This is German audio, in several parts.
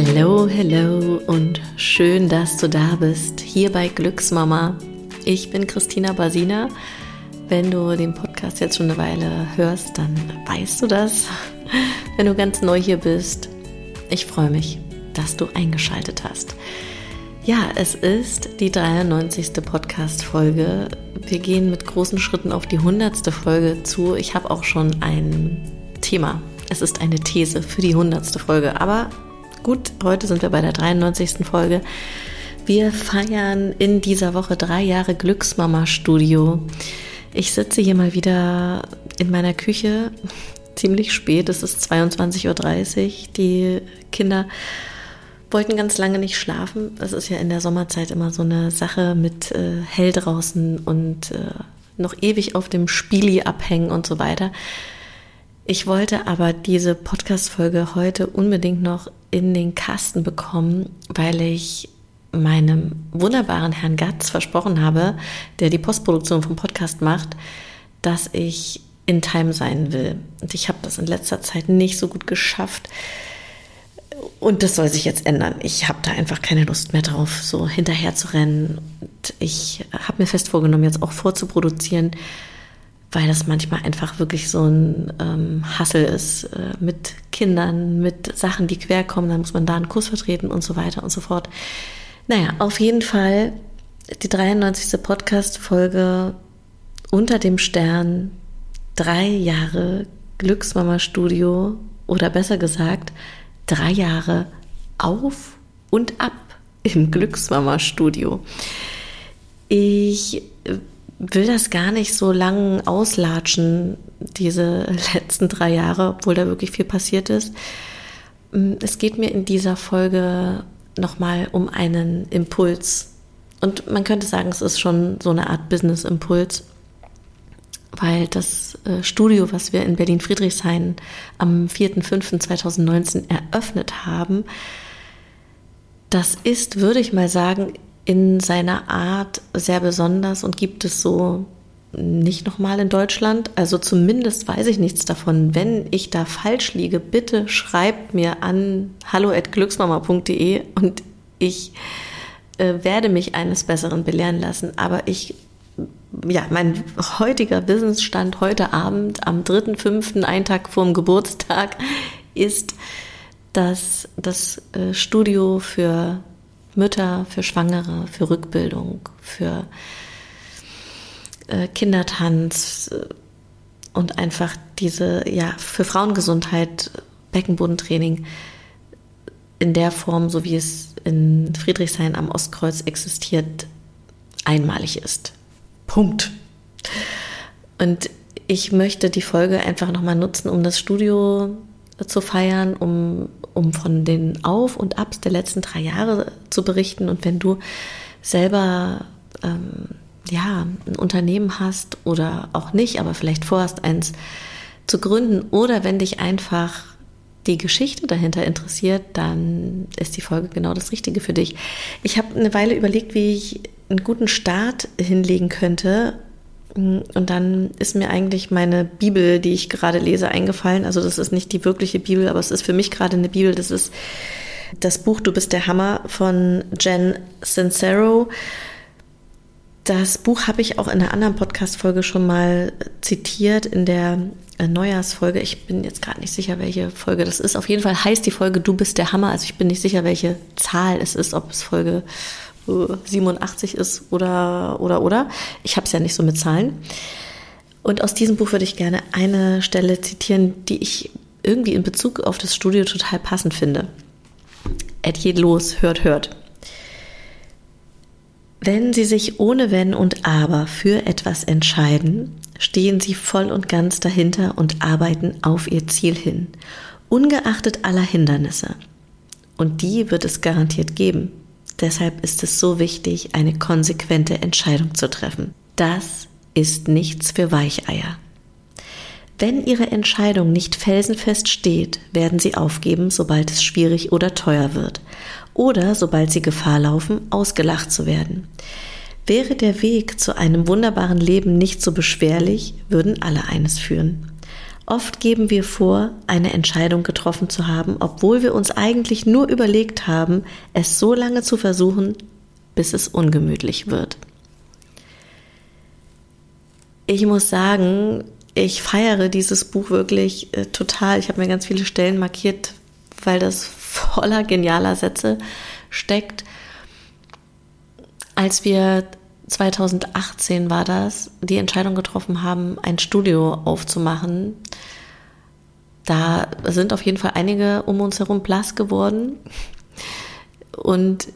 Hello, hello und schön, dass du da bist, hier bei Glücksmama. Ich bin Christina Basina. Wenn du den Podcast jetzt schon eine Weile hörst, dann weißt du das. Wenn du ganz neu hier bist, ich freue mich, dass du eingeschaltet hast. Ja, es ist die 93. Podcast-Folge. Wir gehen mit großen Schritten auf die 100. Folge zu. Ich habe auch schon ein Thema. Es ist eine These für die 100. Folge. Aber gut, heute sind wir bei der 93. Folge. Wir feiern in dieser Woche drei Jahre Glücksmama-Studio. Ich sitze hier mal wieder in meiner Küche, ziemlich spät, es ist 22.30 Uhr. Die Kinder wollten ganz lange nicht schlafen. Es ist ja in der Sommerzeit immer so eine Sache mit äh, hell draußen und äh, noch ewig auf dem Spieli abhängen und so weiter. Ich wollte aber diese Podcast-Folge heute unbedingt noch in den Kasten bekommen, weil ich meinem wunderbaren Herrn Gatz versprochen habe, der die Postproduktion vom Podcast macht, dass ich in Time sein will. Und ich habe das in letzter Zeit nicht so gut geschafft. Und das soll sich jetzt ändern. Ich habe da einfach keine Lust mehr drauf, so hinterher zu rennen. Und ich habe mir fest vorgenommen, jetzt auch vorzuproduzieren, weil das manchmal einfach wirklich so ein ähm, Hassel ist äh, mit Kindern, mit Sachen, die querkommen. Dann muss man da einen Kurs vertreten und so weiter und so fort. Naja, auf jeden Fall die 93. Podcast-Folge unter dem Stern. Drei Jahre Glücksmama Studio oder besser gesagt, drei Jahre auf und ab im Glücksmama Studio. Ich will das gar nicht so lang auslatschen, diese letzten drei Jahre, obwohl da wirklich viel passiert ist. Es geht mir in dieser Folge nochmal um einen Impuls. Und man könnte sagen, es ist schon so eine Art Business-Impuls, weil das äh, Studio, was wir in Berlin-Friedrichshain am 4.5.2019 eröffnet haben, das ist, würde ich mal sagen, in seiner Art sehr besonders und gibt es so nicht nochmal in Deutschland. Also zumindest weiß ich nichts davon. Wenn ich da falsch liege, bitte schreibt mir an hallo@glücksmama.de und ich äh, werde mich eines Besseren belehren lassen. Aber ich, ja, mein heutiger Businessstand heute Abend am 3.5., einen Tag vorm Geburtstag, ist, dass das äh, Studio für Mütter, für Schwangere, für Rückbildung, für äh, Kindertanz äh, und einfach diese, ja, für Frauengesundheit, Beckenbodentraining in der Form, so wie es in Friedrichshain am Ostkreuz existiert, einmalig ist. Punkt. Und ich möchte die Folge einfach nochmal nutzen, um das Studio zu feiern, um, um von den Auf- und Abs der letzten drei Jahre zu berichten. Und wenn du selber ähm, ja, ein Unternehmen hast oder auch nicht, aber vielleicht vorhast, eins zu gründen oder wenn dich einfach die Geschichte dahinter interessiert, dann ist die Folge genau das Richtige für dich. Ich habe eine Weile überlegt, wie ich einen guten Start hinlegen könnte. Und dann ist mir eigentlich meine Bibel, die ich gerade lese, eingefallen. Also das ist nicht die wirkliche Bibel, aber es ist für mich gerade eine Bibel. Das ist das Buch Du bist der Hammer von Jen Sincero. Das Buch habe ich auch in einer anderen Podcast-Folge schon mal zitiert, in der äh, Neujahrsfolge. Ich bin jetzt gerade nicht sicher, welche Folge das ist. Auf jeden Fall heißt die Folge Du bist der Hammer. Also ich bin nicht sicher, welche Zahl es ist, ob es Folge 87 äh, ist oder, oder, oder. Ich habe es ja nicht so mit Zahlen. Und aus diesem Buch würde ich gerne eine Stelle zitieren, die ich irgendwie in Bezug auf das Studio total passend finde. Ed los, hört, hört. Wenn Sie sich ohne Wenn und Aber für etwas entscheiden, stehen Sie voll und ganz dahinter und arbeiten auf Ihr Ziel hin, ungeachtet aller Hindernisse. Und die wird es garantiert geben. Deshalb ist es so wichtig, eine konsequente Entscheidung zu treffen. Das ist nichts für Weicheier. Wenn Ihre Entscheidung nicht felsenfest steht, werden Sie aufgeben, sobald es schwierig oder teuer wird oder sobald Sie Gefahr laufen, ausgelacht zu werden. Wäre der Weg zu einem wunderbaren Leben nicht so beschwerlich, würden alle eines führen. Oft geben wir vor, eine Entscheidung getroffen zu haben, obwohl wir uns eigentlich nur überlegt haben, es so lange zu versuchen, bis es ungemütlich wird. Ich muss sagen, ich feiere dieses Buch wirklich äh, total. Ich habe mir ganz viele Stellen markiert, weil das voller genialer Sätze steckt. Als wir 2018 war das, die Entscheidung getroffen haben, ein Studio aufzumachen, da sind auf jeden Fall einige um uns herum blass geworden. Und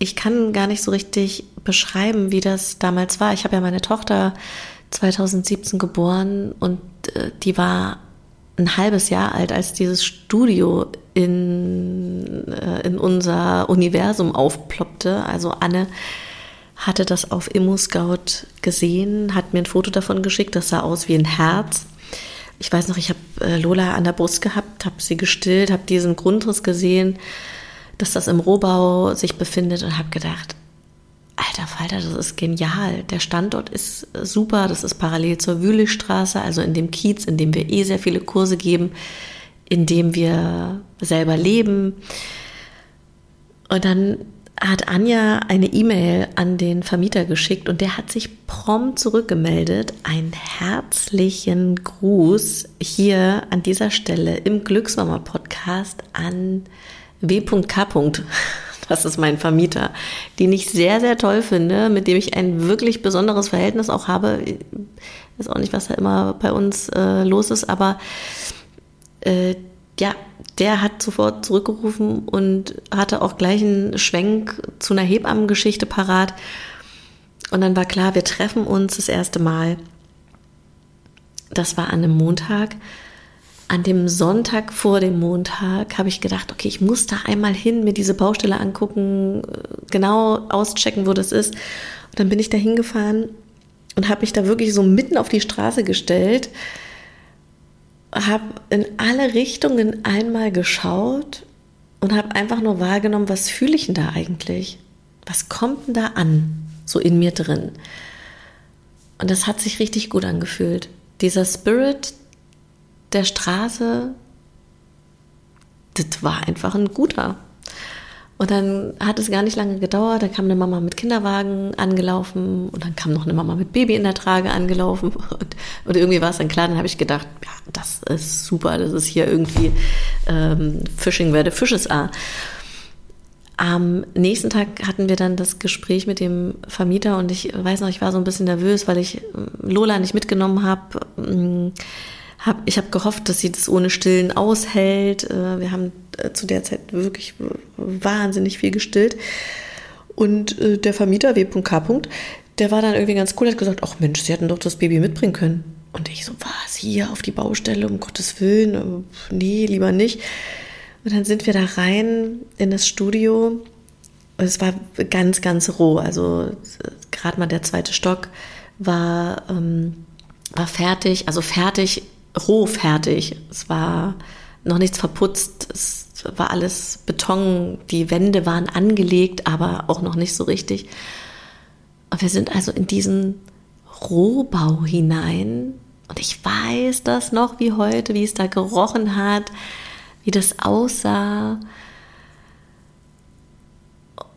ich kann gar nicht so richtig beschreiben, wie das damals war. Ich habe ja meine Tochter 2017 geboren und äh, die war ein halbes Jahr alt, als dieses Studio in, äh, in unser Universum aufploppte. Also Anne hatte das auf ImmoScout gesehen, hat mir ein Foto davon geschickt, das sah aus wie ein Herz. Ich weiß noch, ich habe äh, Lola an der Brust gehabt, habe sie gestillt, habe diesen Grundriss gesehen, dass das im Rohbau sich befindet und habe gedacht, alter Falter, das ist genial. Der Standort ist super, das ist parallel zur Wühlichstraße, also in dem Kiez, in dem wir eh sehr viele Kurse geben, in dem wir selber leben. Und dann hat Anja eine E-Mail an den Vermieter geschickt und der hat sich prompt zurückgemeldet. Einen herzlichen Gruß hier an dieser Stelle im Glücksmama Podcast an W.K. Das ist mein Vermieter, den ich sehr, sehr toll finde, mit dem ich ein wirklich besonderes Verhältnis auch habe. Ich weiß auch nicht, was da immer bei uns äh, los ist, aber äh, ja, der hat sofort zurückgerufen und hatte auch gleich einen Schwenk zu einer Hebammengeschichte parat. Und dann war klar, wir treffen uns das erste Mal. Das war an einem Montag. An dem Sonntag vor dem Montag habe ich gedacht, okay, ich muss da einmal hin, mir diese Baustelle angucken, genau auschecken, wo das ist. Und dann bin ich da hingefahren und habe mich da wirklich so mitten auf die Straße gestellt habe in alle Richtungen einmal geschaut und habe einfach nur wahrgenommen, was fühle ich denn da eigentlich? Was kommt denn da an, so in mir drin? Und das hat sich richtig gut angefühlt. Dieser Spirit der Straße, das war einfach ein guter. Und dann hat es gar nicht lange gedauert. Da kam eine Mama mit Kinderwagen angelaufen und dann kam noch eine Mama mit Baby in der Trage angelaufen. Und, und irgendwie war es dann klar, dann habe ich gedacht, ja, das ist super, das ist hier irgendwie ähm, Fishing where the fishes are. Am nächsten Tag hatten wir dann das Gespräch mit dem Vermieter und ich weiß noch, ich war so ein bisschen nervös, weil ich Lola nicht mitgenommen habe hab, ich habe gehofft, dass sie das ohne Stillen aushält. Äh, wir haben äh, zu der Zeit wirklich wahnsinnig viel gestillt. Und äh, der Vermieter W.K. Der war dann irgendwie ganz cool, hat gesagt, ach Mensch, sie hätten doch das Baby mitbringen können. Und ich so, was, hier auf die Baustelle, um Gottes Willen, nee, lieber nicht. Und dann sind wir da rein in das Studio. Es war ganz, ganz roh. Also gerade mal der zweite Stock war, ähm, war fertig. Also fertig roh fertig. Es war noch nichts verputzt. Es war alles Beton. Die Wände waren angelegt, aber auch noch nicht so richtig. Und wir sind also in diesen Rohbau hinein. Und ich weiß das noch wie heute, wie es da gerochen hat, wie das aussah.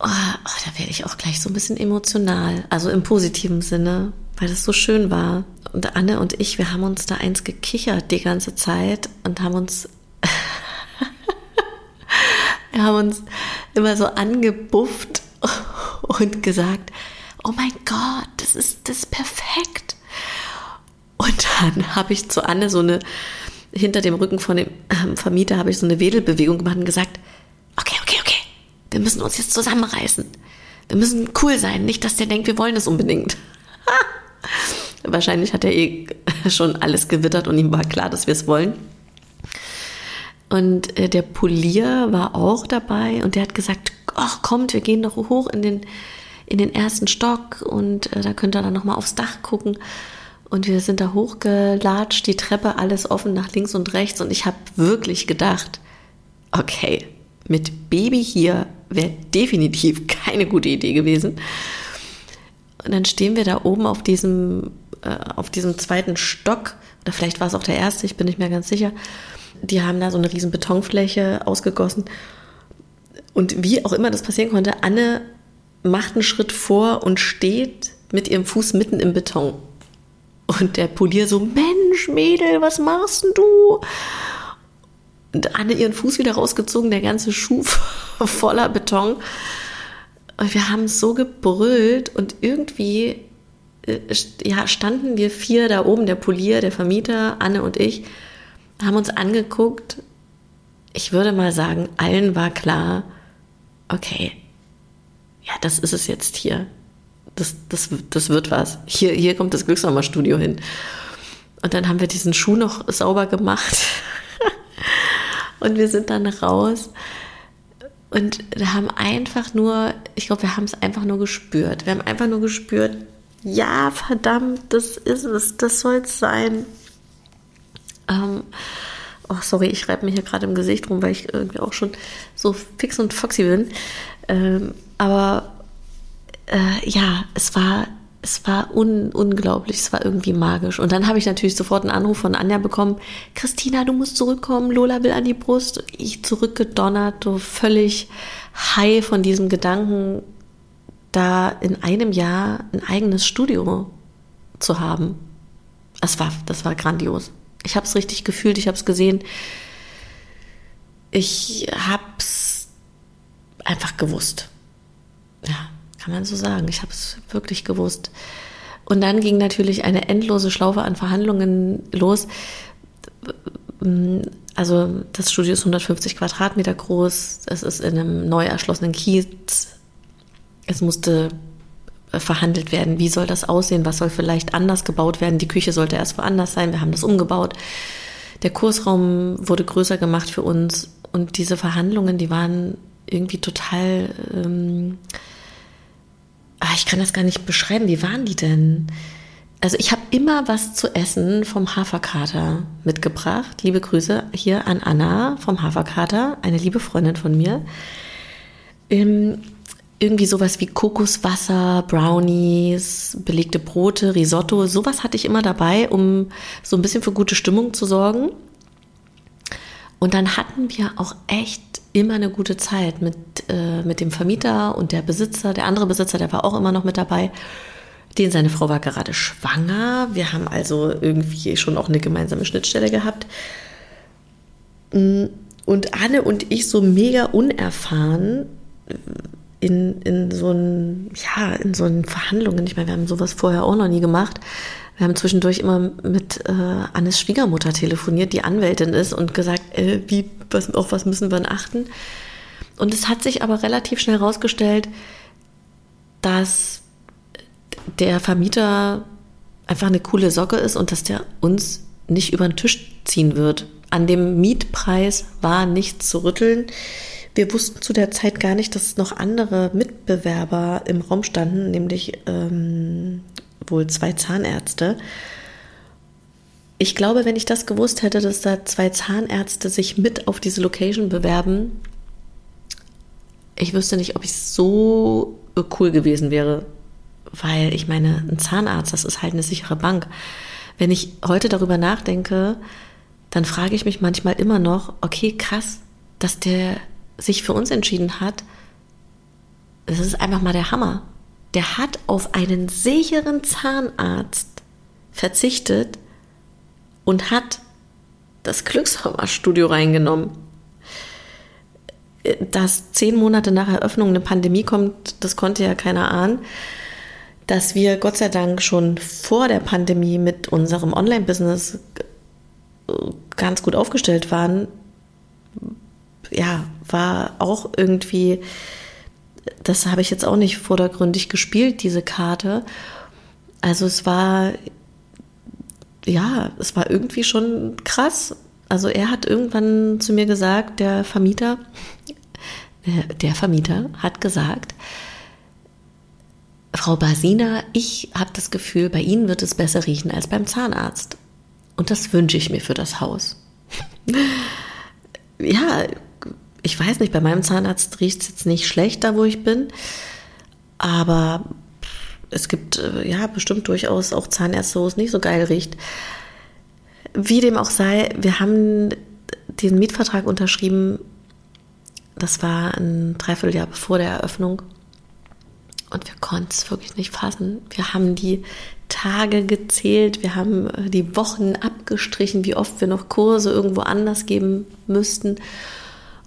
Oh, oh, da werde ich auch gleich so ein bisschen emotional, also im positiven Sinne weil das so schön war. Und Anne und ich, wir haben uns da eins gekichert die ganze Zeit und haben uns, wir haben uns immer so angebufft und gesagt, oh mein Gott, das ist das ist perfekt. Und dann habe ich zu Anne so eine, hinter dem Rücken von dem ähm, Vermieter habe ich so eine Wedelbewegung gemacht und gesagt, wir müssen uns jetzt zusammenreißen. Wir müssen cool sein, nicht, dass der denkt, wir wollen es unbedingt. Wahrscheinlich hat er eh schon alles gewittert und ihm war klar, dass wir es wollen. Und äh, der Polier war auch dabei und der hat gesagt, ach kommt, wir gehen doch hoch in den, in den ersten Stock und äh, da könnt ihr dann nochmal aufs Dach gucken. Und wir sind da hochgelatscht, die Treppe, alles offen nach links und rechts. Und ich habe wirklich gedacht, okay, mit Baby hier wäre definitiv keine gute Idee gewesen. Und dann stehen wir da oben auf diesem äh, auf diesem zweiten Stock, oder vielleicht war es auch der erste, ich bin nicht mehr ganz sicher, die haben da so eine riesen Betonfläche ausgegossen. Und wie auch immer das passieren konnte, Anne macht einen Schritt vor und steht mit ihrem Fuß mitten im Beton. Und der Polier so, Mensch, Mädel, was machst denn du? Anne ihren Fuß wieder rausgezogen, der ganze Schuh voller Beton. Und wir haben so gebrüllt und irgendwie äh, ja, standen wir vier da oben, der Polier, der Vermieter, Anne und ich, haben uns angeguckt. Ich würde mal sagen, allen war klar, okay, ja, das ist es jetzt hier. Das, das, das wird was. Hier, hier kommt das Glücksnummer-Studio hin. Und dann haben wir diesen Schuh noch sauber gemacht. und wir sind dann raus und haben einfach nur, ich glaube, wir haben es einfach nur gespürt. Wir haben einfach nur gespürt, ja, verdammt, das ist es, das soll es sein. Ähm, oh, sorry, ich reibe mir hier gerade im Gesicht rum, weil ich irgendwie auch schon so fix und foxy bin. Ähm, aber äh, ja, es war, es war un, unglaublich, es war irgendwie magisch. Und dann habe ich natürlich sofort einen Anruf von Anja bekommen. Christina, du musst zurückkommen, Lola will an die Brust. Ich zurückgedonnert, so völlig high von diesem Gedanken, da in einem Jahr ein eigenes Studio zu haben. Das war, das war grandios. Ich habe es richtig gefühlt, ich habe es gesehen. Ich habe es einfach gewusst. Ja, kann man so sagen. Ich habe es wirklich gewusst. Und dann ging natürlich eine endlose Schlaufe an Verhandlungen los. Also das Studio ist 150 Quadratmeter groß. Es ist in einem neu erschlossenen Kiez. Es musste verhandelt werden, wie soll das aussehen, was soll vielleicht anders gebaut werden. Die Küche sollte erst woanders sein, wir haben das umgebaut. Der Kursraum wurde größer gemacht für uns und diese Verhandlungen, die waren irgendwie total, ähm, ah, ich kann das gar nicht beschreiben, wie waren die denn? Also ich habe immer was zu essen vom Haferkater mitgebracht. Liebe Grüße hier an Anna vom Haferkater, eine liebe Freundin von mir. Ähm, irgendwie sowas wie Kokoswasser, Brownies, belegte Brote, Risotto, sowas hatte ich immer dabei, um so ein bisschen für gute Stimmung zu sorgen. Und dann hatten wir auch echt immer eine gute Zeit mit, äh, mit dem Vermieter und der Besitzer. Der andere Besitzer, der war auch immer noch mit dabei. Den seine Frau war gerade schwanger. Wir haben also irgendwie schon auch eine gemeinsame Schnittstelle gehabt. Und Anne und ich so mega unerfahren in, in so einen, ja, in so einen Verhandlungen. Ich meine, wir haben sowas vorher auch noch nie gemacht. Wir haben zwischendurch immer mit äh, Annes Schwiegermutter telefoniert, die Anwältin ist, und gesagt, äh, wie, was, auf was müssen wir achten. Und es hat sich aber relativ schnell herausgestellt, dass der Vermieter einfach eine coole Socke ist und dass der uns nicht über den Tisch ziehen wird. An dem Mietpreis war nichts zu rütteln. Wir wussten zu der Zeit gar nicht, dass noch andere Mitbewerber im Raum standen, nämlich ähm, wohl zwei Zahnärzte. Ich glaube, wenn ich das gewusst hätte, dass da zwei Zahnärzte sich mit auf diese Location bewerben, ich wüsste nicht, ob ich so cool gewesen wäre. Weil ich meine, ein Zahnarzt, das ist halt eine sichere Bank. Wenn ich heute darüber nachdenke, dann frage ich mich manchmal immer noch, okay, krass, dass der sich für uns entschieden hat, das ist einfach mal der Hammer. Der hat auf einen sicheren Zahnarzt verzichtet und hat das Glückshammer-Studio reingenommen. Dass zehn Monate nach Eröffnung eine Pandemie kommt, das konnte ja keiner ahnen. Dass wir Gott sei Dank schon vor der Pandemie mit unserem Online-Business ganz gut aufgestellt waren, ja, war auch irgendwie, das habe ich jetzt auch nicht vordergründig gespielt, diese Karte. Also es war, ja, es war irgendwie schon krass. Also er hat irgendwann zu mir gesagt, der Vermieter, der Vermieter hat gesagt, Frau Basina, ich habe das Gefühl, bei Ihnen wird es besser riechen als beim Zahnarzt. Und das wünsche ich mir für das Haus. ja, ich weiß nicht, bei meinem Zahnarzt riecht es jetzt nicht schlecht, da wo ich bin. Aber es gibt äh, ja bestimmt durchaus auch Zahnärzte, wo es nicht so geil riecht. Wie dem auch sei, wir haben diesen Mietvertrag unterschrieben. Das war ein Dreivierteljahr bevor der Eröffnung. Und wir konnten es wirklich nicht fassen. Wir haben die Tage gezählt, wir haben die Wochen abgestrichen, wie oft wir noch Kurse irgendwo anders geben müssten.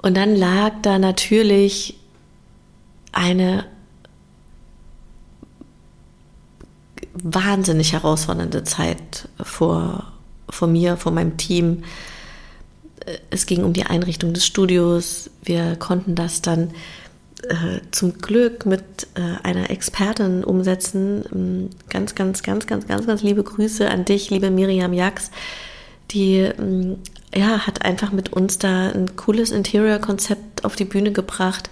Und dann lag da natürlich eine wahnsinnig herausfordernde Zeit vor, vor mir, vor meinem Team. Es ging um die Einrichtung des Studios. Wir konnten das dann äh, zum Glück mit äh, einer Expertin umsetzen. Ähm, ganz, ganz, ganz, ganz, ganz, ganz liebe Grüße an dich, liebe Miriam Jax. Die ähm, ja, hat einfach mit uns da ein cooles Interior-Konzept auf die Bühne gebracht,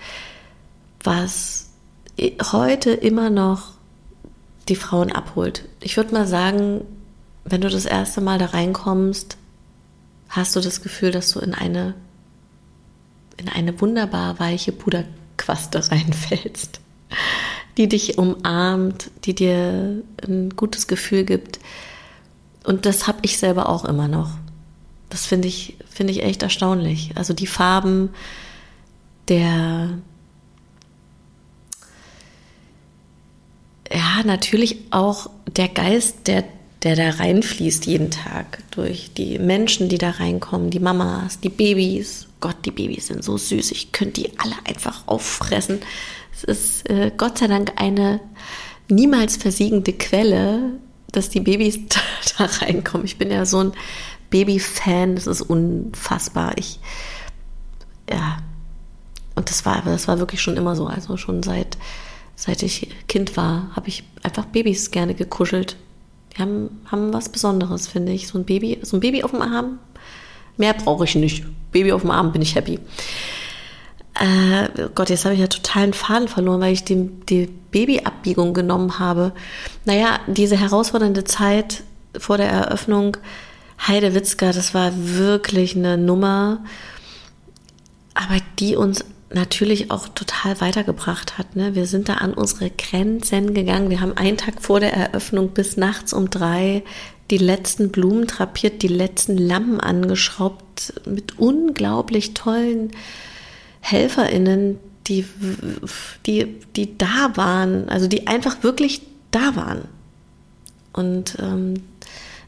was heute immer noch die Frauen abholt. Ich würde mal sagen, wenn du das erste Mal da reinkommst, hast du das Gefühl, dass du in eine, in eine wunderbar weiche Puderquaste reinfällst, die dich umarmt, die dir ein gutes Gefühl gibt. Und das habe ich selber auch immer noch. Das finde ich, finde ich echt erstaunlich. Also die Farben der, ja, natürlich auch der Geist, der, der da reinfließt jeden Tag durch die Menschen, die da reinkommen, die Mamas, die Babys. Gott, die Babys sind so süß. Ich könnte die alle einfach auffressen. Es ist äh, Gott sei Dank eine niemals versiegende Quelle, dass die Babys da reinkommen. Ich bin ja so ein Baby-Fan. Das ist unfassbar. Ich, ja. Und das war, das war wirklich schon immer so. Also schon seit seit ich Kind war, habe ich einfach Babys gerne gekuschelt. Die haben, haben was Besonderes, finde ich. So ein Baby, so ein Baby auf dem Arm. Mehr brauche ich nicht. Baby auf dem Arm bin ich happy. Äh, Gott, jetzt habe ich ja totalen Faden verloren, weil ich die, die Babyabbiegung genommen habe. Naja, diese herausfordernde Zeit vor der Eröffnung, Heidewitzka, das war wirklich eine Nummer, aber die uns natürlich auch total weitergebracht hat. Ne? Wir sind da an unsere Grenzen gegangen. Wir haben einen Tag vor der Eröffnung bis nachts um drei die letzten Blumen drapiert, die letzten Lampen angeschraubt mit unglaublich tollen HelferInnen, die, die, die da waren, also die einfach wirklich da waren. Und ähm,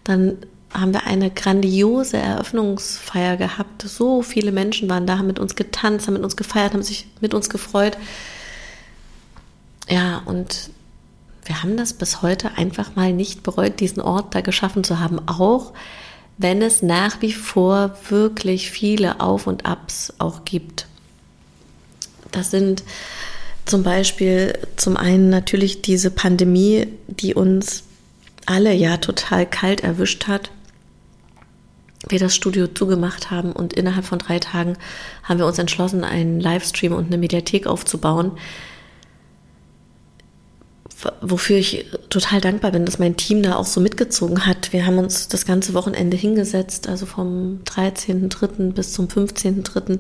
dann haben wir eine grandiose Eröffnungsfeier gehabt. So viele Menschen waren da, haben mit uns getanzt, haben mit uns gefeiert, haben sich mit uns gefreut. Ja, und wir haben das bis heute einfach mal nicht bereut, diesen Ort da geschaffen zu haben, auch wenn es nach wie vor wirklich viele Auf und Abs auch gibt. Das sind zum Beispiel zum einen natürlich diese Pandemie, die uns alle ja total kalt erwischt hat wir das Studio zugemacht haben und innerhalb von drei Tagen haben wir uns entschlossen, einen Livestream und eine Mediathek aufzubauen, wofür ich total dankbar bin, dass mein Team da auch so mitgezogen hat. Wir haben uns das ganze Wochenende hingesetzt, also vom 13.3. bis zum 15.3.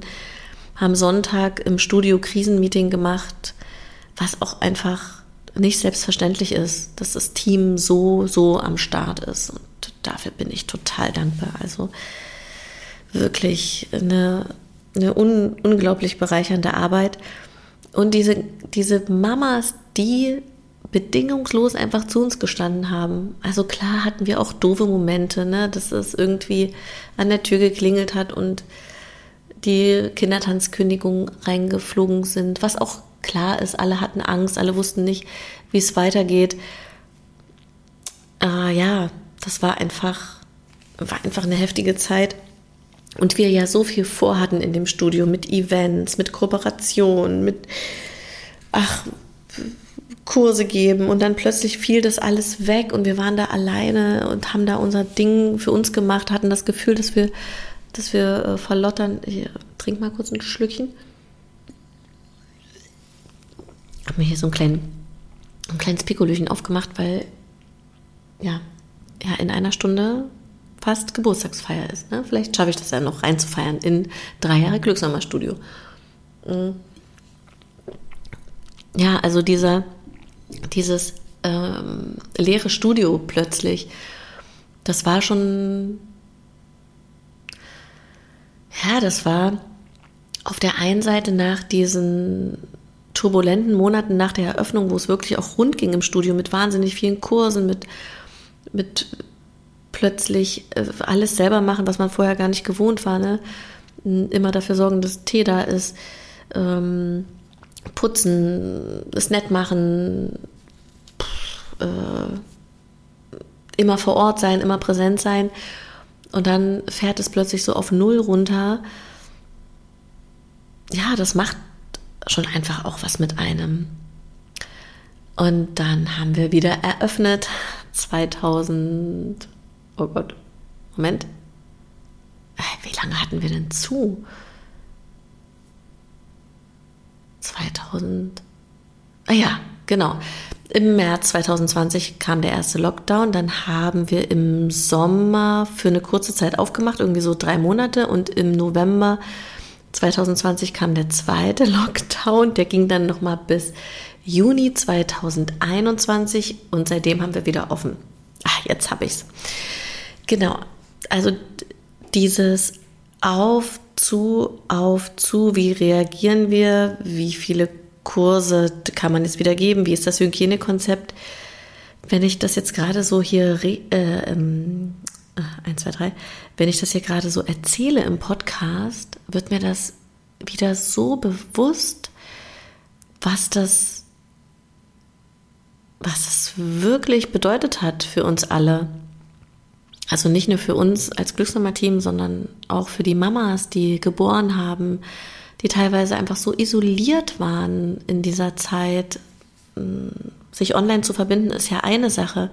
haben Sonntag im Studio Krisenmeeting gemacht, was auch einfach nicht selbstverständlich ist, dass das Team so, so am Start ist. Und dafür bin ich total dankbar. Also wirklich eine, eine un, unglaublich bereichernde Arbeit. Und diese, diese Mamas, die bedingungslos einfach zu uns gestanden haben. Also klar hatten wir auch doofe Momente, ne, dass es irgendwie an der Tür geklingelt hat und die Kindertanzkündigungen reingeflogen sind, was auch klar ist, alle hatten Angst, alle wussten nicht, wie es weitergeht. Äh, ja, das war einfach, war einfach eine heftige Zeit. Und wir ja so viel vorhatten in dem Studio mit Events, mit Kooperation, mit ach, Kurse geben und dann plötzlich fiel das alles weg und wir waren da alleine und haben da unser Ding für uns gemacht, hatten das Gefühl, dass wir, dass wir äh, verlottern. Ich trink mal kurz ein Schlückchen. Hab mir hier so ein, klein, ein kleines Pikolöchen aufgemacht, weil ja, ja in einer Stunde fast Geburtstagsfeier ist. Ne? Vielleicht schaffe ich das ja noch reinzufeiern in drei Jahre Glücksnummer-Studio. Mhm. Ja, also dieser, dieses ähm, leere Studio plötzlich. Das war schon, ja, das war auf der einen Seite nach diesen turbulenten Monaten nach der Eröffnung, wo es wirklich auch rund ging im Studio mit wahnsinnig vielen Kursen, mit, mit plötzlich äh, alles selber machen, was man vorher gar nicht gewohnt war. Ne? Immer dafür sorgen, dass Tee da ist, ähm, putzen, es nett machen, äh, immer vor Ort sein, immer präsent sein. Und dann fährt es plötzlich so auf Null runter. Ja, das macht schon einfach auch was mit einem. Und dann haben wir wieder eröffnet 2000. Oh Gott, Moment. Äh, wie lange hatten wir denn zu? 2000. Ah ja, genau. Im März 2020 kam der erste Lockdown. Dann haben wir im Sommer für eine kurze Zeit aufgemacht, irgendwie so drei Monate. Und im November 2020 kam der zweite Lockdown. Der ging dann nochmal bis Juni 2021 und seitdem haben wir wieder offen. Ach, jetzt habe ich's. Genau. Also dieses auf, zu, auf, zu, wie reagieren wir, wie viele Kurse kann man jetzt wieder geben, wie ist das Hygienekonzept. Wenn ich das jetzt gerade so hier, äh, ähm, 1, 2, 3, wenn ich das hier gerade so erzähle im Podcast, wird mir das wieder so bewusst, was das, was das wirklich bedeutet hat für uns alle. Also nicht nur für uns als Glücksnummer-Team, sondern auch für die Mamas, die geboren haben, die teilweise einfach so isoliert waren in dieser Zeit. Sich online zu verbinden ist ja eine Sache,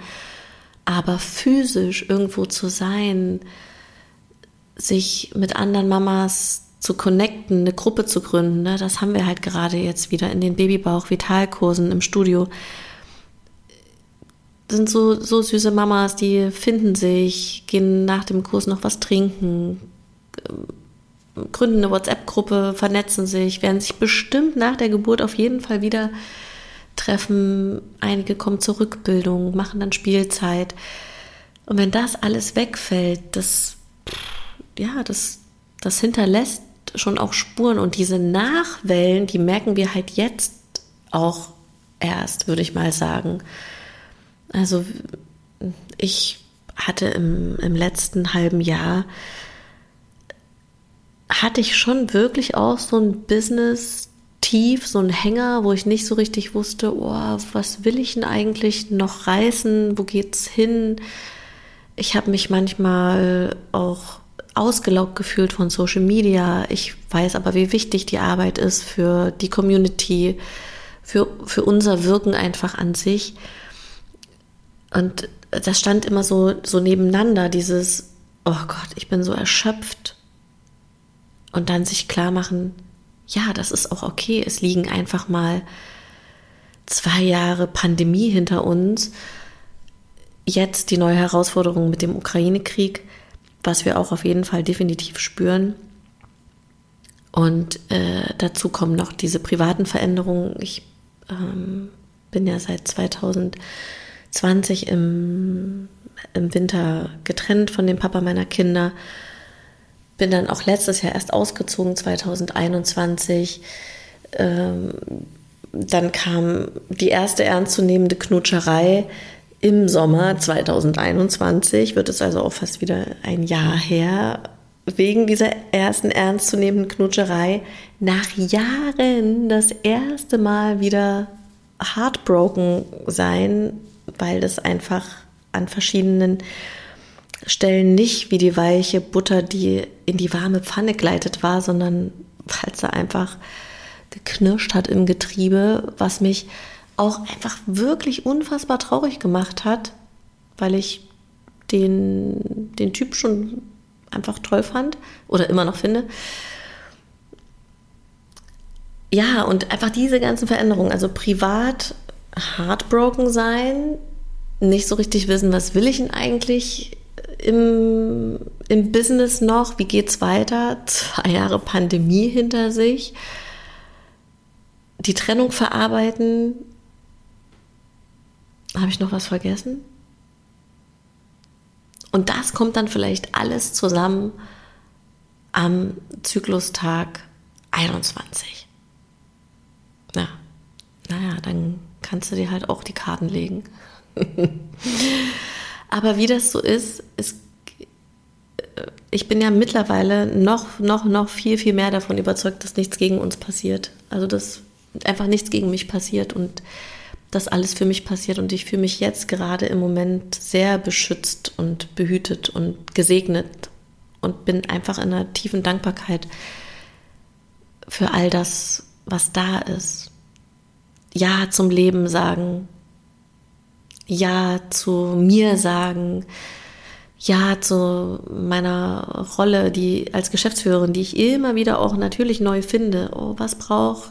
aber physisch irgendwo zu sein, sich mit anderen Mamas zu connecten, eine Gruppe zu gründen, ne, das haben wir halt gerade jetzt wieder in den Babybauch-Vitalkursen im Studio. Sind so, so süße Mamas, die finden sich, gehen nach dem Kurs noch was trinken, gründen eine WhatsApp-Gruppe, vernetzen sich, werden sich bestimmt nach der Geburt auf jeden Fall wieder treffen. Einige kommen zur Rückbildung, machen dann Spielzeit. Und wenn das alles wegfällt, das, ja, das, das hinterlässt schon auch Spuren. Und diese Nachwellen, die merken wir halt jetzt auch erst, würde ich mal sagen. Also ich hatte im, im letzten halben Jahr hatte ich schon wirklich auch so ein Business tief, so ein Hänger, wo ich nicht so richtig wusste, oh, was will ich denn eigentlich noch reißen, wo geht's hin? Ich habe mich manchmal auch ausgelaugt gefühlt von Social Media. Ich weiß aber, wie wichtig die Arbeit ist für die Community, für, für unser Wirken einfach an sich. Und das stand immer so, so nebeneinander, dieses, oh Gott, ich bin so erschöpft und dann sich klar machen, ja, das ist auch okay. Es liegen einfach mal zwei Jahre Pandemie hinter uns. Jetzt die neue Herausforderung mit dem Ukraine-Krieg, was wir auch auf jeden Fall definitiv spüren. Und äh, dazu kommen noch diese privaten Veränderungen. Ich ähm, bin ja seit 2020 im, im Winter getrennt von dem Papa meiner Kinder. Bin dann auch letztes Jahr erst ausgezogen, 2021. Ähm, dann kam die erste ernstzunehmende Knutscherei im Sommer 2021, wird es also auch fast wieder ein Jahr her, wegen dieser ersten ernstzunehmenden Knutscherei. Nach Jahren das erste Mal wieder heartbroken sein, weil das einfach an verschiedenen Stellen nicht wie die weiche Butter, die in die warme Pfanne gleitet war, sondern weil es da einfach geknirscht hat im Getriebe, was mich auch einfach wirklich unfassbar traurig gemacht hat, weil ich den, den Typ schon einfach toll fand oder immer noch finde. Ja, und einfach diese ganzen Veränderungen, also privat heartbroken sein, nicht so richtig wissen, was will ich denn eigentlich, im, im Business noch? Wie geht's weiter? Zwei Jahre Pandemie hinter sich. Die Trennung verarbeiten. Habe ich noch was vergessen? Und das kommt dann vielleicht alles zusammen am Zyklustag 21. Ja, naja, dann kannst du dir halt auch die Karten legen. Aber wie das so ist, ist, ich bin ja mittlerweile noch, noch, noch viel, viel mehr davon überzeugt, dass nichts gegen uns passiert. Also, dass einfach nichts gegen mich passiert und dass alles für mich passiert. Und ich fühle mich jetzt gerade im Moment sehr beschützt und behütet und gesegnet und bin einfach in einer tiefen Dankbarkeit für all das, was da ist. Ja zum Leben sagen, Ja zu mir sagen, Ja zu meiner Rolle, die als Geschäftsführerin, die ich immer wieder auch natürlich neu finde. Oh, was braucht,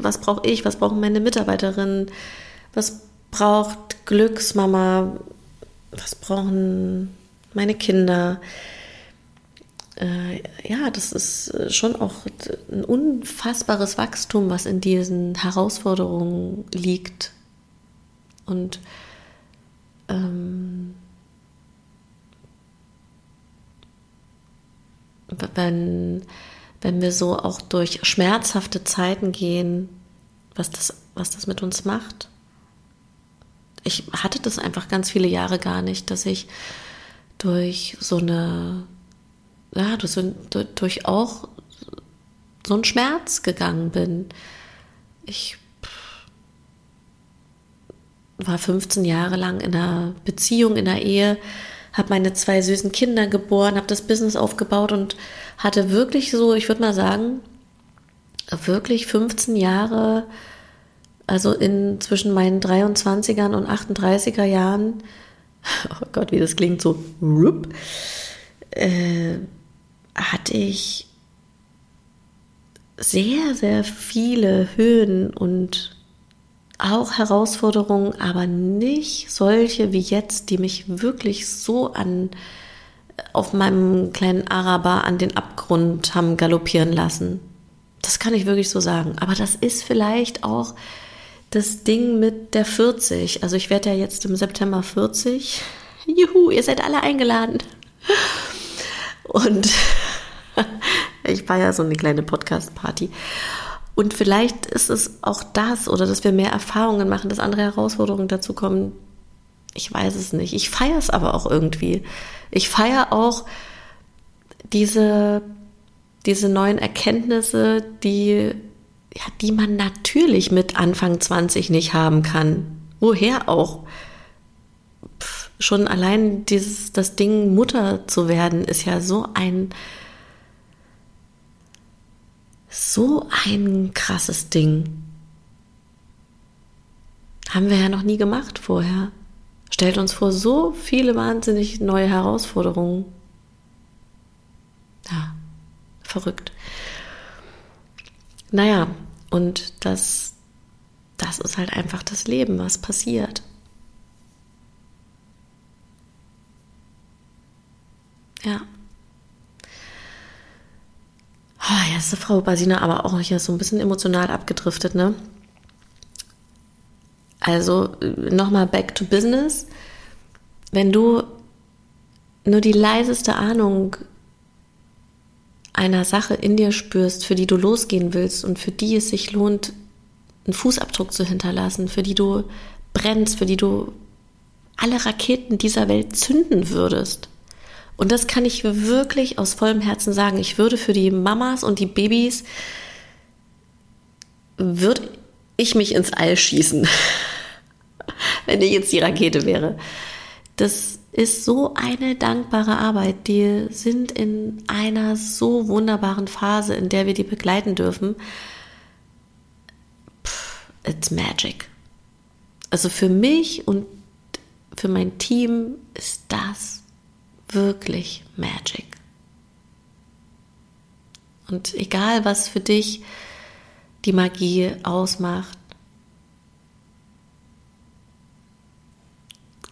was brauche ich, was brauchen meine Mitarbeiterinnen, was braucht Glücksmama, was brauchen meine Kinder äh, ja, das ist äh, schon auch ein unfassbares Wachstum, was in diesen Herausforderungen liegt. Und ähm, wenn, wenn wir so auch durch schmerzhafte Zeiten gehen, was das, was das mit uns macht. Ich hatte das einfach ganz viele Jahre gar nicht, dass ich durch so eine ja, durch, durch auch so einen Schmerz gegangen bin. Ich war 15 Jahre lang in einer Beziehung, in einer Ehe, habe meine zwei süßen Kinder geboren, habe das Business aufgebaut und hatte wirklich so, ich würde mal sagen, wirklich 15 Jahre, also in zwischen meinen 23ern und 38er Jahren, oh Gott, wie das klingt, so, äh, hatte ich sehr, sehr viele Höhen und auch Herausforderungen, aber nicht solche wie jetzt, die mich wirklich so an auf meinem kleinen Araber an den Abgrund haben galoppieren lassen. Das kann ich wirklich so sagen. Aber das ist vielleicht auch das Ding mit der 40. Also ich werde ja jetzt im September 40. Juhu, ihr seid alle eingeladen. Und ich war ja so eine kleine Podcast-Party. Und vielleicht ist es auch das oder dass wir mehr Erfahrungen machen, dass andere Herausforderungen dazu kommen. Ich weiß es nicht. Ich feiere es aber auch irgendwie. Ich feiere auch diese, diese neuen Erkenntnisse, die, ja, die man natürlich mit Anfang 20 nicht haben kann. Woher auch? Pff, schon allein dieses, das Ding Mutter zu werden, ist ja so ein so ein krasses Ding. Haben wir ja noch nie gemacht vorher. Stellt uns vor so viele wahnsinnig neue Herausforderungen. Ja, verrückt. Naja, und das, das ist halt einfach das Leben, was passiert. Ja. Ist Frau Basina aber auch hier so ein bisschen emotional abgedriftet, ne? Also nochmal back to business. Wenn du nur die leiseste Ahnung einer Sache in dir spürst, für die du losgehen willst und für die es sich lohnt, einen Fußabdruck zu hinterlassen, für die du brennst, für die du alle Raketen dieser Welt zünden würdest, und das kann ich wirklich aus vollem Herzen sagen. Ich würde für die Mamas und die Babys, würde ich mich ins All schießen, wenn ich jetzt die Rakete wäre. Das ist so eine dankbare Arbeit. Die sind in einer so wunderbaren Phase, in der wir die begleiten dürfen. It's magic. Also für mich und für mein Team ist das wirklich Magic. Und egal, was für dich die Magie ausmacht,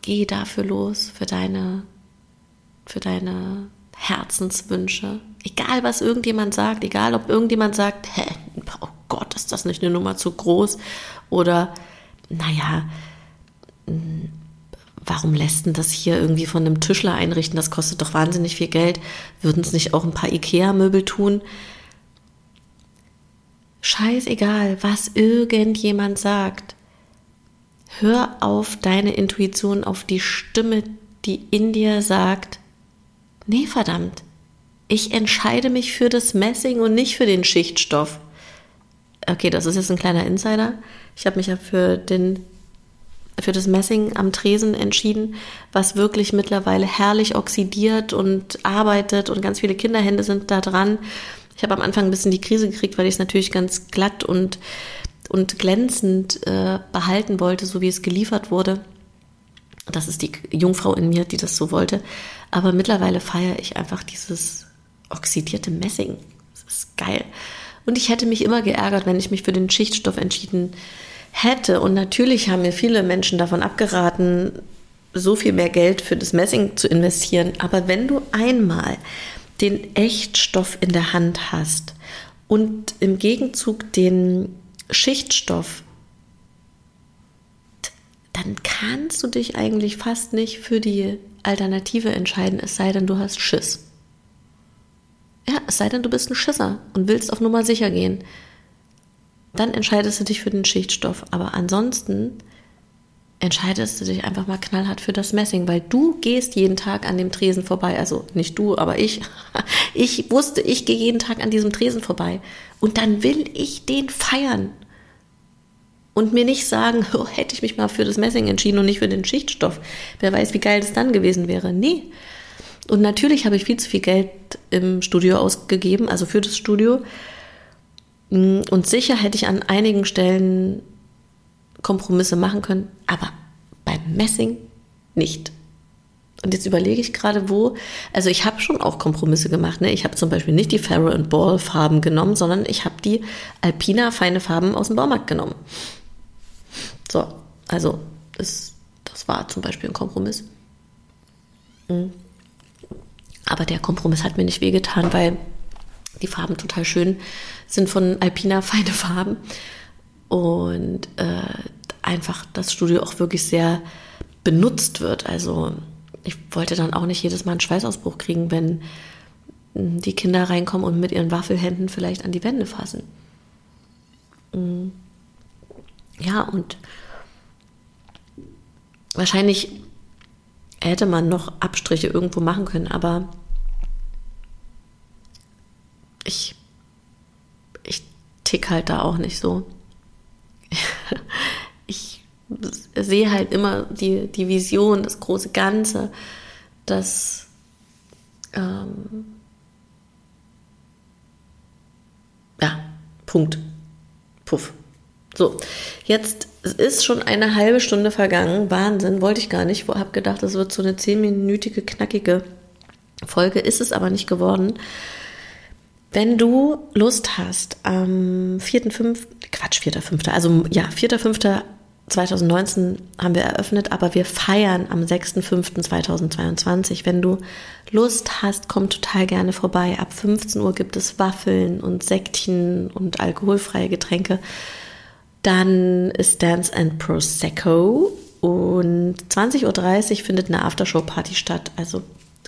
geh dafür los, für deine, für deine Herzenswünsche. Egal, was irgendjemand sagt, egal, ob irgendjemand sagt, hä, oh Gott, ist das nicht eine Nummer zu groß? Oder, naja, warum lässt denn das hier irgendwie von einem Tischler einrichten? Das kostet doch wahnsinnig viel Geld. Würden es nicht auch ein paar Ikea-Möbel tun? Scheißegal, was irgendjemand sagt. Hör auf deine Intuition, auf die Stimme, die in dir sagt, nee, verdammt, ich entscheide mich für das Messing und nicht für den Schichtstoff. Okay, das ist jetzt ein kleiner Insider. Ich habe mich ja für den für das Messing am Tresen entschieden, was wirklich mittlerweile herrlich oxidiert und arbeitet und ganz viele Kinderhände sind da dran. Ich habe am Anfang ein bisschen die Krise gekriegt, weil ich es natürlich ganz glatt und, und glänzend äh, behalten wollte, so wie es geliefert wurde. Das ist die Jungfrau in mir, die das so wollte. Aber mittlerweile feiere ich einfach dieses oxidierte Messing. Das ist geil. Und ich hätte mich immer geärgert, wenn ich mich für den Schichtstoff entschieden hätte. Und natürlich haben mir viele Menschen davon abgeraten, so viel mehr Geld für das Messing zu investieren. Aber wenn du einmal den Echtstoff in der Hand hast und im Gegenzug den Schichtstoff, dann kannst du dich eigentlich fast nicht für die Alternative entscheiden, es sei denn, du hast Schiss. Ja, es sei denn, du bist ein Schisser und willst auf Nummer sicher gehen. Dann entscheidest du dich für den Schichtstoff. Aber ansonsten entscheidest du dich einfach mal knallhart für das Messing, weil du gehst jeden Tag an dem Tresen vorbei. Also nicht du, aber ich. Ich wusste, ich gehe jeden Tag an diesem Tresen vorbei. Und dann will ich den feiern. Und mir nicht sagen, oh, hätte ich mich mal für das Messing entschieden und nicht für den Schichtstoff. Wer weiß, wie geil das dann gewesen wäre. Nee, und natürlich habe ich viel zu viel Geld im Studio ausgegeben, also für das Studio. Und sicher hätte ich an einigen Stellen Kompromisse machen können, aber beim Messing nicht. Und jetzt überlege ich gerade, wo. Also ich habe schon auch Kompromisse gemacht. Ne? Ich habe zum Beispiel nicht die Farrow and Ball Farben genommen, sondern ich habe die Alpina feine Farben aus dem Baumarkt genommen. So, also das, das war zum Beispiel ein Kompromiss. Mhm. Aber der Kompromiss hat mir nicht wehgetan, weil die Farben total schön sind von Alpina, feine Farben. Und äh, einfach das Studio auch wirklich sehr benutzt wird. Also ich wollte dann auch nicht jedes Mal einen Schweißausbruch kriegen, wenn hm, die Kinder reinkommen und mit ihren Waffelhänden vielleicht an die Wände fassen. Hm. Ja, und wahrscheinlich hätte man noch Abstriche irgendwo machen können, aber ich, ich halt da auch nicht so. ich sehe halt immer die, die Vision, das große Ganze, das ähm, ja, Punkt. Puff. So, jetzt ist schon eine halbe Stunde vergangen. Wahnsinn, wollte ich gar nicht. Habe gedacht, es wird so eine zehnminütige, knackige Folge. Ist es aber nicht geworden. Wenn du Lust hast, am 4.5., Quatsch, 4.5., also ja, 4.5. 2019 haben wir eröffnet, aber wir feiern am 6.5.2022. Wenn du Lust hast, komm total gerne vorbei. Ab 15 Uhr gibt es Waffeln und Sektchen und alkoholfreie Getränke. Dann ist Dance and Prosecco und 20.30 Uhr findet eine Aftershow-Party statt. Also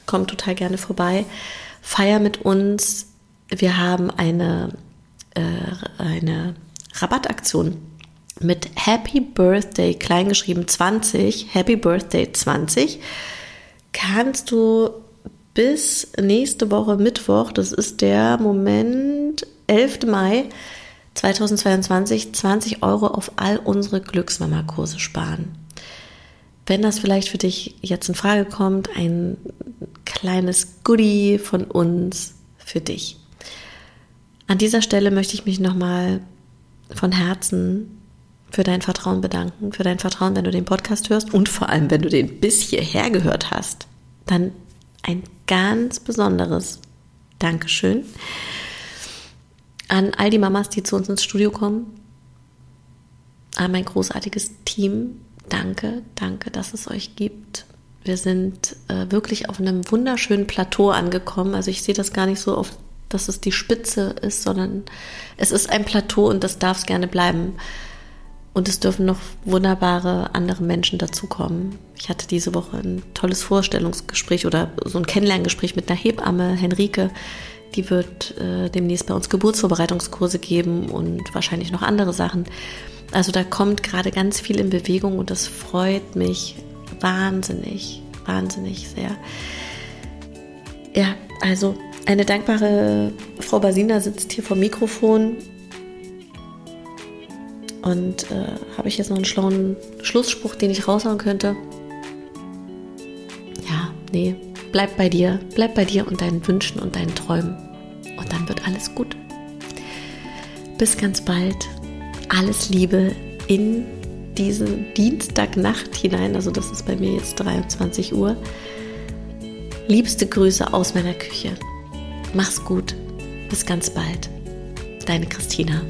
komm total gerne vorbei. Feier mit uns. Wir haben eine, äh, eine Rabattaktion mit Happy Birthday, kleingeschrieben 20, Happy Birthday 20, kannst du bis nächste Woche Mittwoch, das ist der Moment, 11. Mai, 2022 20 Euro auf all unsere Glücksmama-Kurse sparen. Wenn das vielleicht für dich jetzt in Frage kommt, ein kleines Goodie von uns für dich. An dieser Stelle möchte ich mich nochmal von Herzen für dein Vertrauen bedanken, für dein Vertrauen, wenn du den Podcast hörst und vor allem, wenn du den bis hierher gehört hast. Dann ein ganz besonderes Dankeschön an all die Mamas, die zu uns ins Studio kommen, an mein großartiges Team. Danke, danke, dass es euch gibt. Wir sind äh, wirklich auf einem wunderschönen Plateau angekommen. Also ich sehe das gar nicht so oft, dass es die Spitze ist, sondern es ist ein Plateau und das darf es gerne bleiben. Und es dürfen noch wunderbare andere Menschen dazukommen. Ich hatte diese Woche ein tolles Vorstellungsgespräch oder so ein Kennenlerngespräch mit einer Hebamme, Henrike. Die wird äh, demnächst bei uns Geburtsvorbereitungskurse geben und wahrscheinlich noch andere Sachen. Also da kommt gerade ganz viel in Bewegung und das freut mich wahnsinnig, wahnsinnig sehr. Ja, also eine dankbare Frau Basina sitzt hier vom Mikrofon und äh, habe ich jetzt noch einen schlauen Schlussspruch, den ich raushauen könnte? Ja, nee, bleib bei dir, bleib bei dir und deinen Wünschen und deinen Träumen. Und dann wird alles gut. Bis ganz bald. Alles Liebe in diesen Dienstagnacht hinein. Also das ist bei mir jetzt 23 Uhr. Liebste Grüße aus meiner Küche. Mach's gut. Bis ganz bald. Deine Christina.